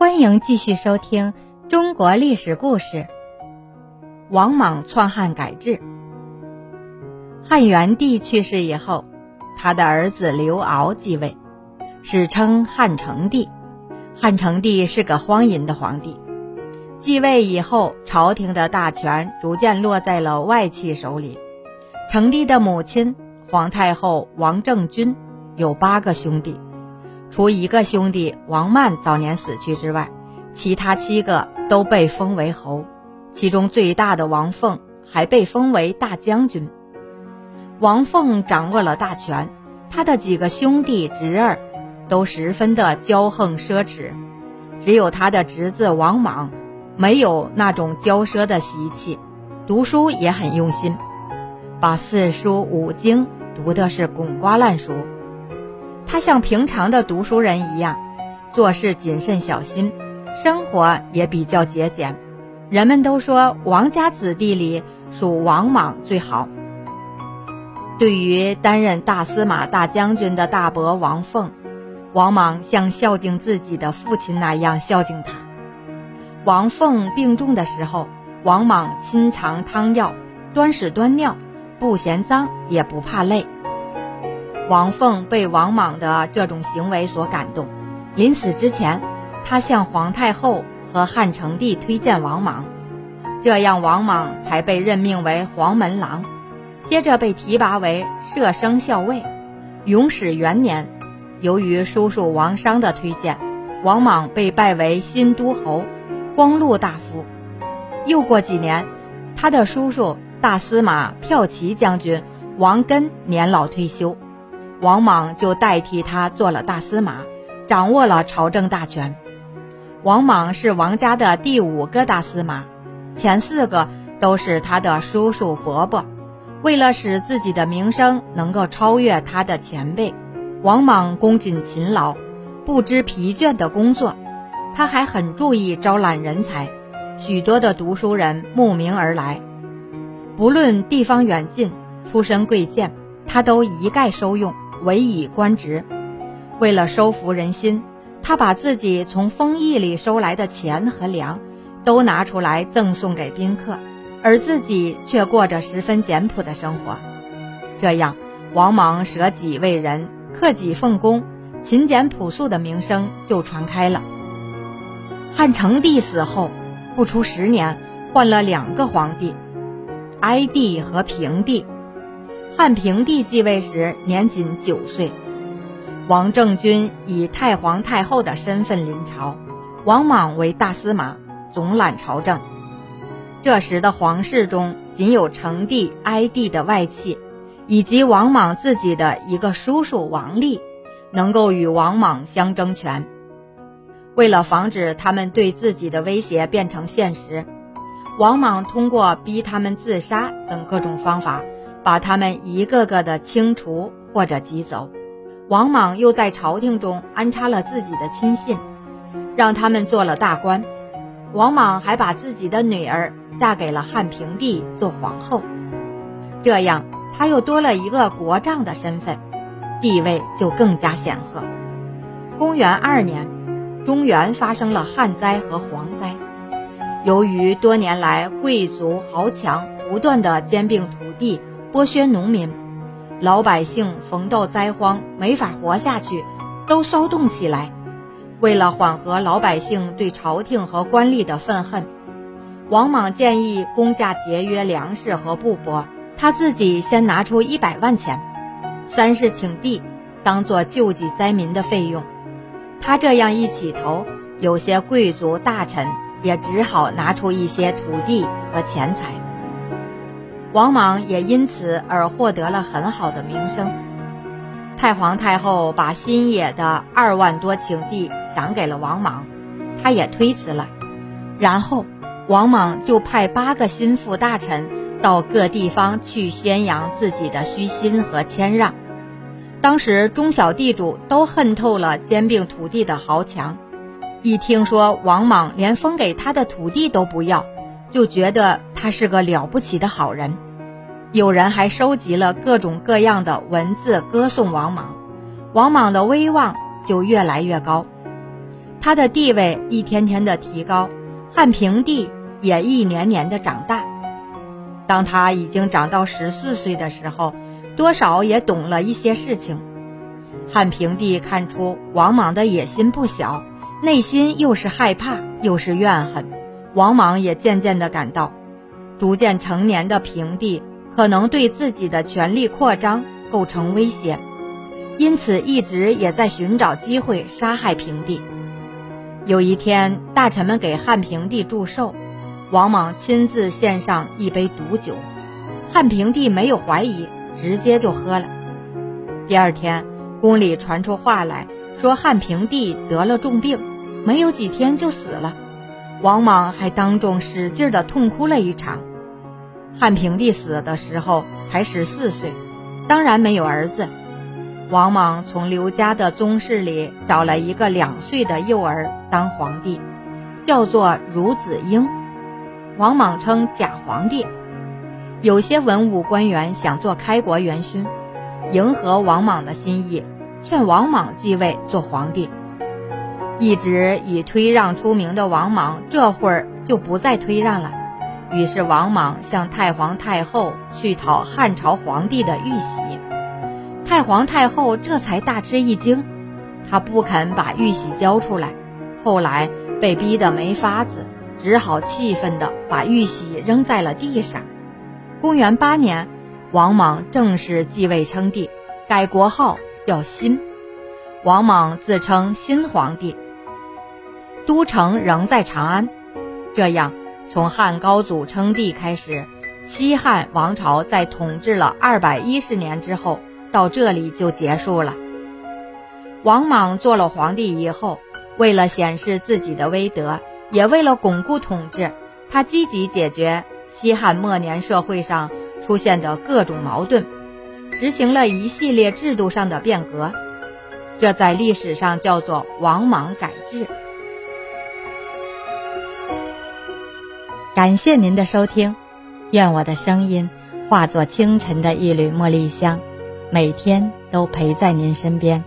欢迎继续收听中国历史故事。王莽篡汉改制。汉元帝去世以后，他的儿子刘骜继位，史称汉成帝。汉成帝是个荒淫的皇帝。继位以后，朝廷的大权逐渐落在了外戚手里。成帝的母亲皇太后王政君有八个兄弟，除一个兄弟王曼早年死去之外，其他七个都被封为侯。其中最大的王凤还被封为大将军。王凤掌握了大权，他的几个兄弟侄儿都十分的骄横奢侈，只有他的侄子王莽。没有那种骄奢的习气，读书也很用心，把四书五经读的是滚瓜烂熟。他像平常的读书人一样，做事谨慎小心，生活也比较节俭。人们都说王家子弟里属王莽最好。对于担任大司马大将军的大伯王凤，王莽像孝敬自己的父亲那样孝敬他。王凤病重的时候，王莽亲尝汤药，端屎端尿，不嫌脏也不怕累。王凤被王莽的这种行为所感动，临死之前，他向皇太后和汉成帝推荐王莽，这样王莽才被任命为黄门郎，接着被提拔为摄生校尉。永始元年，由于叔叔王商的推荐，王莽被拜为新都侯。光禄大夫。又过几年，他的叔叔大司马骠骑将军王根年老退休，王莽就代替他做了大司马，掌握了朝政大权。王莽是王家的第五个大司马，前四个都是他的叔叔伯伯。为了使自己的名声能够超越他的前辈，王莽恭谨勤劳，不知疲倦的工作。他还很注意招揽人才，许多的读书人慕名而来，不论地方远近、出身贵贱，他都一概收用，委以官职。为了收服人心，他把自己从封邑里收来的钱和粮，都拿出来赠送给宾客，而自己却过着十分简朴的生活。这样，王莽舍己为人、克己奉公、勤俭朴素的名声就传开了。汉成帝死后，不出十年，换了两个皇帝，哀帝和平帝。汉平帝继位时年仅九岁，王政君以太皇太后的身份临朝，王莽为大司马，总揽朝政。这时的皇室中，仅有成帝、哀帝的外戚，以及王莽自己的一个叔叔王立，能够与王莽相争权。为了防止他们对自己的威胁变成现实，王莽通过逼他们自杀等各种方法，把他们一个个的清除或者挤走。王莽又在朝廷中安插了自己的亲信，让他们做了大官。王莽还把自己的女儿嫁给了汉平帝做皇后，这样他又多了一个国丈的身份，地位就更加显赫。公元二年。中原发生了旱灾和蝗灾，由于多年来贵族豪强不断的兼并土地、剥削农民，老百姓逢到灾荒没法活下去，都骚动起来。为了缓和老百姓对朝廷和官吏的愤恨，王莽建议公家节约粮食和布帛，他自己先拿出一百万钱，三是请地，当做救济灾民的费用。他这样一起头，有些贵族大臣也只好拿出一些土地和钱财。王莽也因此而获得了很好的名声。太皇太后把新野的二万多顷地赏给了王莽，他也推辞了。然后，王莽就派八个心腹大臣到各地方去宣扬自己的虚心和谦让。当时中小地主都恨透了兼并土地的豪强，一听说王莽连封给他的土地都不要，就觉得他是个了不起的好人。有人还收集了各种各样的文字歌颂王莽，王莽的威望就越来越高。他的地位一天天的提高，汉平帝也一年年的长大。当他已经长到十四岁的时候，多少也懂了一些事情。汉平帝看出王莽的野心不小，内心又是害怕又是怨恨。王莽也渐渐地感到，逐渐成年的平帝可能对自己的权力扩张构成威胁，因此一直也在寻找机会杀害平帝。有一天，大臣们给汉平帝祝寿。王莽亲自献上一杯毒酒，汉平帝没有怀疑，直接就喝了。第二天，宫里传出话来说汉平帝得了重病，没有几天就死了。王莽还当众使劲的痛哭了一场。汉平帝死的时候才十四岁，当然没有儿子。王莽从刘家的宗室里找了一个两岁的幼儿当皇帝，叫做孺子婴。王莽称假皇帝，有些文武官员想做开国元勋，迎合王莽的心意，劝王莽继位做皇帝。一直以推让出名的王莽，这会儿就不再推让了。于是王莽向太皇太后去讨汉朝皇帝的玉玺，太皇太后这才大吃一惊，她不肯把玉玺交出来，后来被逼得没法子。只好气愤地把玉玺扔在了地上。公元八年，王莽正式继位称帝，改国号叫新。王莽自称新皇帝，都城仍在长安。这样，从汉高祖称帝开始，西汉王朝在统治了二百一十年之后，到这里就结束了。王莽做了皇帝以后，为了显示自己的威德。也为了巩固统治，他积极解决西汉末年社会上出现的各种矛盾，实行了一系列制度上的变革，这在历史上叫做王莽改制。感谢您的收听，愿我的声音化作清晨的一缕茉莉香，每天都陪在您身边。